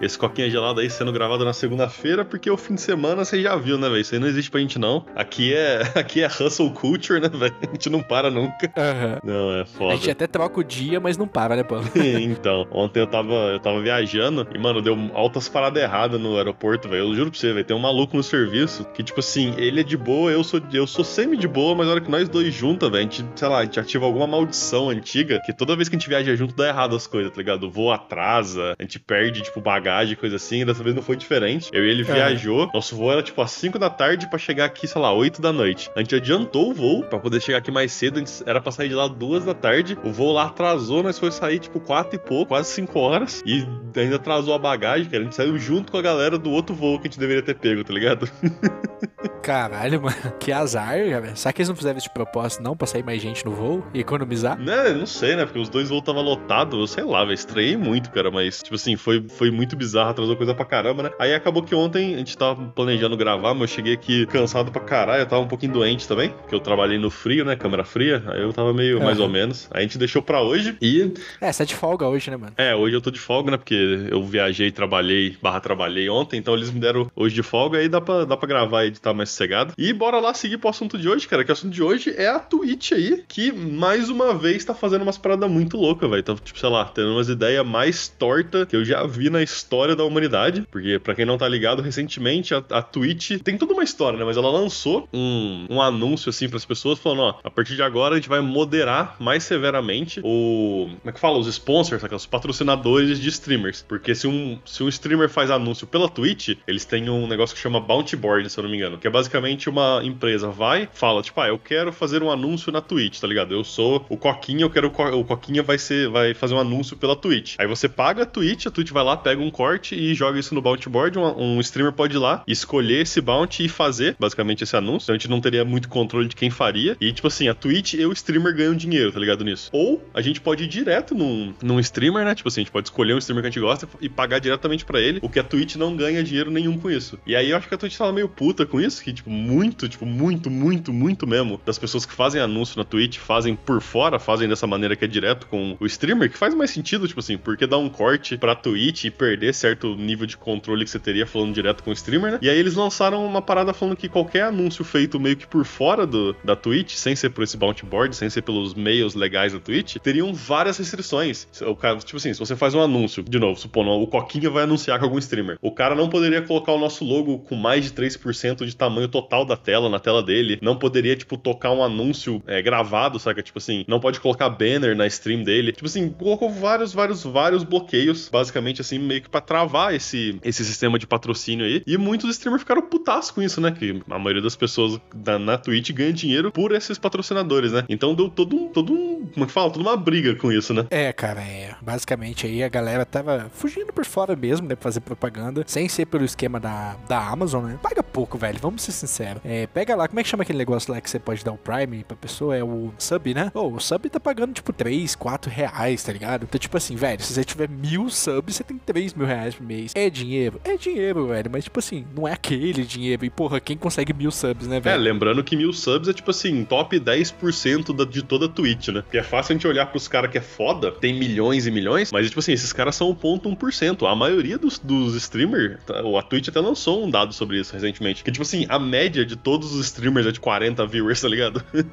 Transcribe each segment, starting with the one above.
Esse coquinha gelado aí sendo gravado na segunda-feira, porque o fim de semana você já viu, né, velho? Isso aí não existe pra gente, não. Aqui é, aqui é hustle culture, né, velho? A gente não para nunca. Aham. Não, é foda. A gente até troca o dia, mas não para, né, Paulo? então, ontem eu tava, eu tava viajando e, mano, deu altas paradas erradas no aeroporto, velho. Eu juro pra você, velho. Tem um maluco no serviço que, tipo assim, ele é de boa, eu sou, eu sou semi de boa, mas na hora que nós dois juntos, velho, a gente, sei lá, a gente ativa alguma maldição antiga que toda vez que a gente viaja junto dá errado as coisas, tá ligado? O voo atrasa, a gente perde, tipo, bagagem, coisa assim. E dessa vez não foi diferente. Eu e ele É. viajou. Nosso voo era, tipo, às 5 da tarde pra chegar aqui, sei lá, 8 da noite. A gente adiantou o voo pra poder chegar aqui mais cedo. Era pra sair de lá duas da tarde. O voo lá atrasou, nós foi sair, tipo, 4 e pouco, quase 5 horas. E ainda atrasou a bagagem, cara. A gente saiu junto com a galera do outro voo que a gente deveria ter pego, tá ligado? Caralho, mano. Que azar, velho. Será que eles não fizeram isso de propósito, não? Pra sair mais gente no voo e economizar? Né, não sei, né? Porque os dois voos tava lotado, eu sei lá, velho. Estranhei muito, cara. Mas, tipo assim, foi, foi muito bizarro, atrasou coisa pra caramba, né? Aí acabou que ontem a gente tava planejando gravar, mas eu cheguei aqui cansado pra caralho. Eu tava um pouquinho doente também, porque eu trabalhei no frio, né? Câmera fria. Aí eu tava meio mais Aham. ou menos. Aí a gente deixou pra hoje. E, É, você tá de folga hoje, né, mano? é, hoje eu tô de folga, né? Porque eu viajei, trabalhei, barra trabalhei ontem. Então eles me deram hoje de folga. Aí dá pra, dá pra gravar e editar mais sossegado. E bora lá seguir pro assunto de hoje, cara. Que o assunto de hoje é a Twitch aí, que mais uma vez tá fazendo umas paradas muito loucas, velho. Então, tipo, sei lá, tendo umas ideias mais tortas que eu já vi na história da humanidade. Porque, pra quem não tá ligado, recentemente a, a Twitch tem toda uma história, né? Mas ela lançou um, um anúncio, assim, pras pessoas, falando: ó, a partir de agora a gente vai moderar mais severamente o. Como é que fala? Os sponsors, os patrocinadores de streamers. Porque se um, se um streamer faz anúncio pela Twitch, eles têm um negócio que chama Bounty Board, se eu não me engano. Que é basicamente uma empresa vai, fala, tipo, ah, eu quero fazer um anúncio na Twitch, tá ligado? Eu sou o Coquinha, eu quero o, Co o Coquinha vai ser, vai fazer um anúncio pela Twitch. Aí você paga a Twitch, a Twitch vai lá, pega um corte e joga isso no Bounty Board. Um, um streamer pode ir lá, escolher esse bounty e fazer, basicamente, esse anúncio. Então a gente não teria muito controle de quem faria. E, tipo assim, a Twitch e o streamer ganham dinheiro, tá ligado nisso? Ou a gente pode ir direto num, num streamer, né? Tipo assim, a gente pode escolher um streamer que a gente gosta e pagar diretamente pra ele, o que a Twitch não ganha dinheiro nenhum com isso. E aí eu acho que a Twitch tava meio puta com isso, que, tipo, muito, tipo, muito, muito, muito mesmo das pessoas que fazem anúncio na Twitch fazem por fora, fazem dessa maneira que é direto com o streamer, que faz mais sentido, tipo assim, porque dar um corte pra Twitch e perder certo nível de controle que você teria falando direto com o streamer, né? E aí eles lançaram uma parada falando que qualquer anúncio feito meio que por fora do, da Twitch, sem ser por esse bounty board, sem ser pelos meios legais da Twitch, teriam várias restrições. O cara, tipo assim, se você faz um anúncio, de novo, supondo, o Coquinha vai anunciar com algum streamer, o cara não poderia colocar o nosso logo com mais de 3% de tamanho total da tela, na tela dele, não poderia, tipo, tocar um anúncio é, gravado, saca? Tipo assim, não pode colocar banner na stream dele. Tipo assim, colocou vários, vários, vários bloqueios, basicamente, assim, meio que pra travar esse, esse sistema de patrocínio aí. E muitos streamers ficaram putaços com isso, né? Que a maioria das pessoas da, na Twitch ganha dinheiro por esses patrocinadores, né? Então deu todo um, todo um, como é que fala? Toda uma briga com isso, né? É, cara, é. Basicamente aí a galera tava fugindo por fora mesmo, né? Pra fazer propaganda, sem ser pelo esquema da, da Amazon, né? Paga pouco, velho, vamos ser sinceros. É, pega lá, como é que chama aquele negócio lá que você pode dar o Prime pra pessoa? É o sub, né? Ô, o sub tá pagando tipo 3, 4 reais, tá ligado? Então, tipo assim, velho, se você tiver mil subs, você tem 3 mil reais por mês. É dinheiro? É dinheiro, velho, mas tipo assim, não é aquele dinheiro. E porra, quem consegue mil subs, né, É, velho? lembrando que mil subs é tipo assim, top 10% da, de toda a Twitch, né? Porque é fácil a gente olhar pros caras que é foda, tem milhões e milhões, mas tipo assim, esses caras são 1.1%. A maioria dos, dos streamers, tá, a Twitch até lançou um dado sobre isso recentemente. Que tipo assim, a média de todos os streamers é de 40 viewers, tá ligado?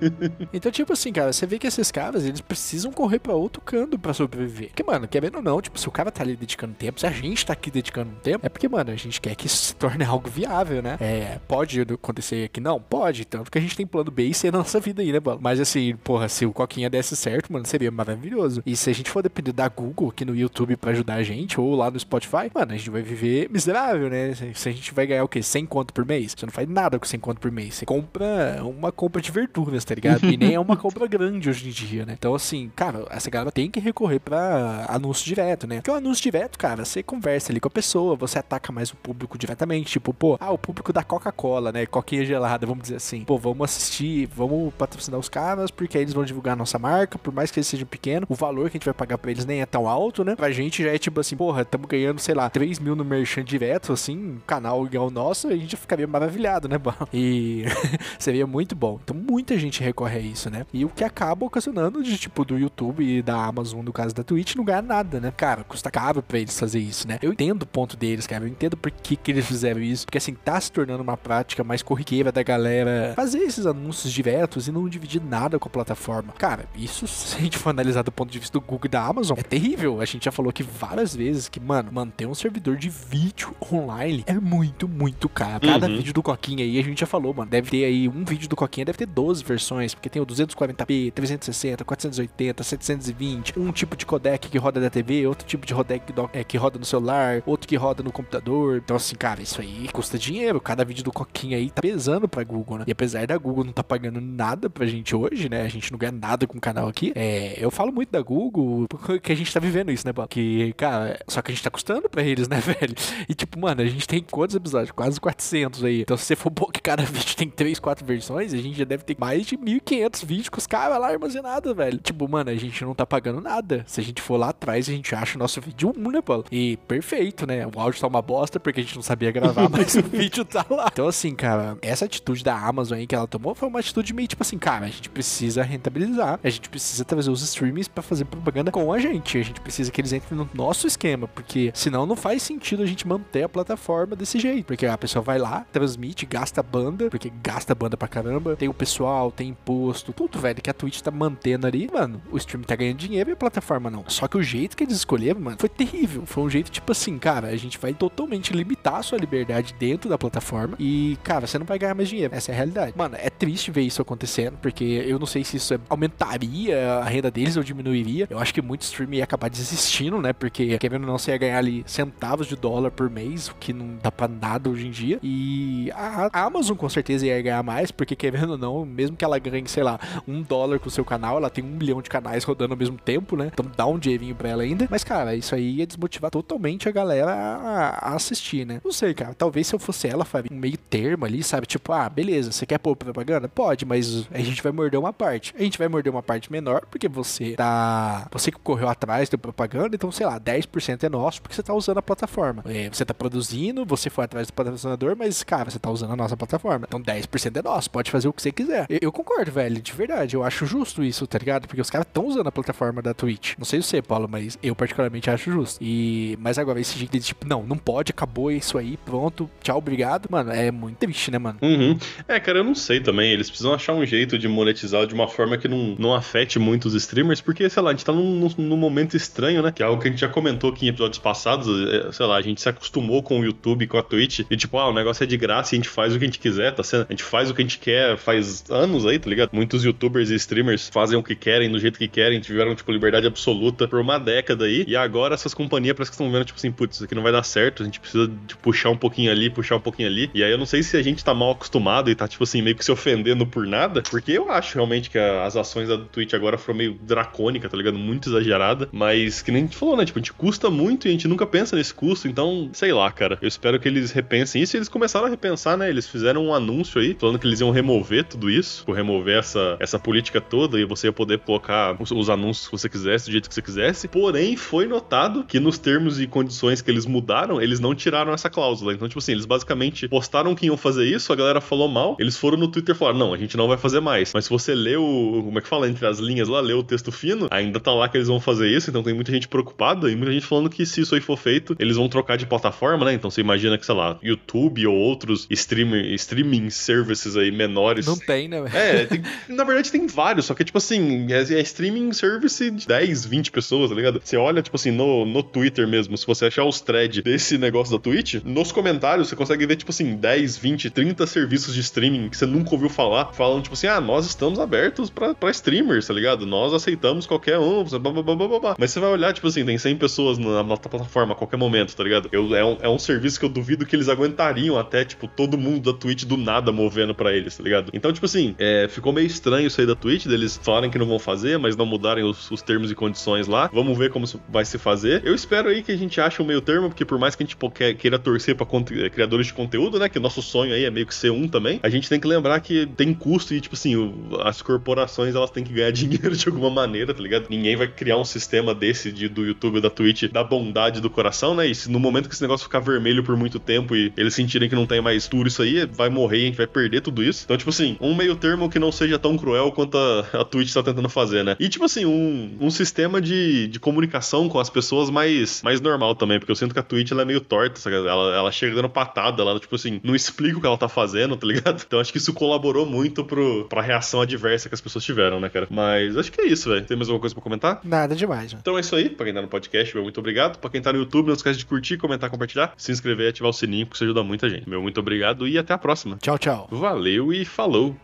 Então, tipo assim, cara, você vê que esses caras, eles precisam correr pra outro canto pra sobreviver. Porque, mano, querendo ou não, tipo, se o cara tá ali dedicando tempo, se a gente tá aqui dedicando tempo, é porque, mano, a gente quer que isso se torne algo viável, né? É, pode acontecer que não? Pode, tanto que a gente tem plano B e C na nossa vida aí, né, mano? Mas assim, porra, se o Coquinha desse certo, mano, seria maravilhoso. E se a gente for depender da Google aqui no YouTube pra ajudar a gente, ou lá no Spotify, mano, a gente vai viver miserável, né? Se a gente vai ganhar o quê? 100 conto por mês? Você não faz nada com 100 conto por mês. Você compra uma compra de verduras, tá ligado? E nem é uma compra grande hoje em dia, né? Então, assim, cara, essa galera tem que recorrer pra anúncio direto, né? Porque o anúncio direto, cara, você conversa ali com a pessoa, você ataca mais o público diretamente. Tipo, pô, ah, o público da Coca-Cola, né? Coquinha gelada, vamos dizer assim. Pô, vamos assistir, vamos patrocinar os caras, porque aí eles vão divulgar a nossa marca, por mais que eles sejam pequenos, o valor que a gente vai pagar pra eles nem é tão alto, né? Pra gente já é tipo assim, porra, estamos ganhando, sei lá, 3 mil no merchan direto, assim, canal igual o nosso, a gente ficaria maravilhado, né, bom? E seria muito bom. Então muita gente recorre a isso, né? E o que acaba ocasionando de tipo do YouTube e da Amazon, no caso da Twitch, não ganhar nada, né? Cara, custa caro pra eles fazer isso, né? Eu entendo o ponto deles, cara. Eu entendo por que, que eles fizeram isso. Porque assim, tá se tornando uma prática mais corriqueira da galera fazer esses anúncios diretos e não dividir nada com a plataforma. Cara, isso, se a gente for analisar do ponto de vista do Google e da Amazon, é terrível. A gente já falou aqui várias vezes que, mano, manter um servidor de vídeo online é muito, muito caro. Cada uhum. vídeo do Coquinha aí, a gente já falou, mano, deve ter aí um vídeo do Coquinha, deve ter 12 versões, porque tem o 240p, 360, 480, 720, um tipo de codec que roda da TV, outro tipo de codec é, que roda no celular, outro que roda no computador. Então, assim, cara, isso aí custa dinheiro. Cada vídeo do Coquinha aí tá pesando pra Google, né? E apesar da Google não tá pagando nada pra gente hoje, né? A gente não ganha nada com o canal aqui. É, eu falo muito da Google porque a gente tá vivendo isso, né, Bob? Que, cara, só que a gente tá custando pra eles, né, velho? E, tipo, mano, a gente tem quantos episódios? Quase 400 aí. Então, se você for bom que cada vídeo tem 3, 4 versões, a gente já deve ter mais de 1.500 vídeos com os caras lá armazenados, velho. Tipo, mano, a gente não tá pagando nada. Se a gente for lá atrás, a gente acha o nosso vídeo 1, né, Paulo? E perfeito, né? O áudio tá uma bosta porque a gente não sabia gravar, mas o vídeo tá lá. Então, assim, cara, essa atitude da Amazon aí que ela tomou foi uma atitude meio tipo assim, cara, a gente precisa rentabilizar, a gente precisa trazer os streamings para fazer propaganda com a gente, a gente precisa que eles entrem no nosso esquema, porque senão não faz sentido a gente manter a plataforma desse jeito, porque a pessoa vai lá, transmite, gasta banda, porque gasta banda pra caramba, tem o pessoal, tem imposto, tudo, velho, que a Twitch tá mantendo ali, mano, o stream tá ganhando dinheiro e a plataforma não. Só que o jeito que eles escolheram, mano, foi terrível, foi um jeito tipo assim, cara, a gente vai totalmente limitar a sua liberdade dentro da plataforma e, cara, você não vai ganhar mais dinheiro, essa é a realidade. Mano, é triste ver isso acontecendo, porque eu não sei se isso aumentaria a renda deles ou diminuiria. Eu acho que muito stream ia acabar desistindo, né? Porque querendo ou não, você ia ganhar ali centavos de dólar por mês, o que não dá pra nada hoje em dia. E a Amazon com certeza ia ganhar mais, porque querendo ou não, mesmo que ela ganhe, sei lá, um dólar com o seu canal, ela tem um milhão de canais rodando ao mesmo tempo, né? Então dá um dinheirinho pra ela ainda. Mas, cara, isso aí ia desmotivar totalmente a galera a, assistir, né? Não sei, cara. Talvez se eu fosse ela, faria um meio termo ali, sabe? Tipo, ah, beleza, você quer pôr propaganda? Pode, mas a gente vai morder uma parte. A gente vai morder uma parte menor, porque você tá. Você que correu atrás da propaganda, então, sei lá, 10% é nosso, porque você tá usando a plataforma. É, você tá produzindo, você foi atrás do patrocinador, mas, cara, você tá usando a nossa plataforma. Então 10% é nosso, pode fazer o que você quiser. Eu, eu, concordo, velho, de verdade. Eu acho justo isso, tá ligado? Porque os caras estão usando a plataforma da Twitch. Não sei você, Paulo, mas eu particularmente acho justo. E. Mas agora, esse jeito de tipo, não, não pode, acabou isso aí, pronto, tchau, obrigado. Mano, é muito triste, né, mano? Uhum. É, cara, eu não sei também. Eles precisam achar um jeito de monetizar de uma forma que não, não afete muito os streamers, porque, sei lá, a gente tá num, num, momento estranho, né? Que é algo que a gente já comentou aqui em episódios passados. É, sei lá, a gente se acostumou com o YouTube, com a Twitch, e tipo, ah, o negócio é de graça e a gente faz o que a gente quiser, tá sendo? A gente faz o que a gente quer faz anos aí, tá ligado? Muitos youtubers e streamers fazem o que querem, do jeito que querem, tiveram, tipo, liberdade absoluta por uma década aí, e agora essas companhias parece que estão vendo, tipo assim, putz, isso aqui não vai dar certo, a gente precisa de puxar um pouquinho ali, puxar um pouquinho ali, e aí eu não sei se a gente tá mal acostumado e tá, tipo assim, meio que se ofendendo por nada, porque eu acho realmente que as ações da Twitch agora foram meio dracônicas, tá ligado? Muito exagerada, mas que nem a gente falou, né? Tipo, a gente custa muito e a gente nunca pensa nesse custo, então, sei lá, cara. Eu espero que eles repensem isso e eles começaram a repensar, né? Eles fizeram um anúncio aí, falando que eles iam remover tudo isso, tipo, remover essa, essa política toda e você ia poder colocar os, os anúncios que você quisesse, do jeito que você quisesse. Porém, foi notado que nos termos e condições que eles mudaram, eles não tiraram essa cláusula. Então, tipo assim, eles basicamente postaram que iam fazer isso, a galera falou mal, eles foram no Twitter e falaram: não, a gente não vai fazer mais. Mas se você leu, como é que fala, entre as linhas lá, leu o texto fino, ainda tá lá que eles vão fazer isso, então tem muita gente preocupada e muita gente falando que se isso aí for feito, eles vão trocar de plataforma, né? Então você imagina que, sei lá, YouTube ou outros streaming, streaming services aí menores. Não tem, né? É, tem, na verdade tem vários, só que, tipo assim, é, é, streaming service de 10, 20 pessoas, tá ligado? Você olha, tipo assim, no, no Twitter mesmo, se você achar os threads desse negócio da Twitch, nos comentários você consegue ver, tipo assim, 10, 20, 30 serviços de streaming que você nunca ouviu falar, falando, tipo assim, ah, nós estamos abertos pra, pra streamers, tá ligado? Nós aceitamos qualquer um, blá, blá, blá, blá. Mas você vai olhar, tipo assim, tem 100 pessoas na nossa plataforma a qualquer momento, tá ligado? Eu, é, um, é um serviço que eu duvido que eles aguentariam até, tipo, todo mundo da Twitch do nada movendo para eles, tá ligado? Então, tipo assim, é, ficou meio estranho isso aí da Twitch, deles falarem que não vão fazer, mas não mudarem os, os, termos e condições lá. Vamos ver como vai se fazer. Eu espero aí que a gente ache um meio termo, porque por mais que a gente queira torcer pra é, criadores de conteúdo, né? Que nosso sonho aí é meio que ser um também, a gente tem que lembrar que tem custo e, tipo assim, as corporações elas têm que ganhar dinheiro de alguma maneira, tá ligado? Ninguém vai criar um sistema desse de, do YouTube da Twitch da bondade do coração, né? E se no momento que esse negócio ficar vermelho por muito tempo e eles sentirem que não tem mais tudo isso aí, vai morrer, a gente vai perder tudo isso. Então, tipo assim, um meio termo que não seja tão cruel quanto a, a Twitch tá tentando fazer, né? E, tipo assim, um, um sistema de, de comunicação com as pessoas mais, mais normal também, porque eu sinto que a Twitch ela é meio torta, sabe? Ela, ela chega dando patada, ela, tipo assim, não explica o que ela tá fazendo, tá ligado? Então acho que isso colaborou muito pro, pra reação adversa que as pessoas tiveram, né, cara? Mas acho que é isso, velho. Tem mais alguma coisa pra comentar? Nada demais, mano. Então é isso aí. Pra quem tá no podcast, meu muito obrigado. Pra quem tá no YouTube, não esquece de curtir, comentar, compartilhar, se inscrever e ativar o sininho, porque isso ajuda muita gente. Meu muito obrigado e até a próxima. Tchau, tchau. Valeu e falou!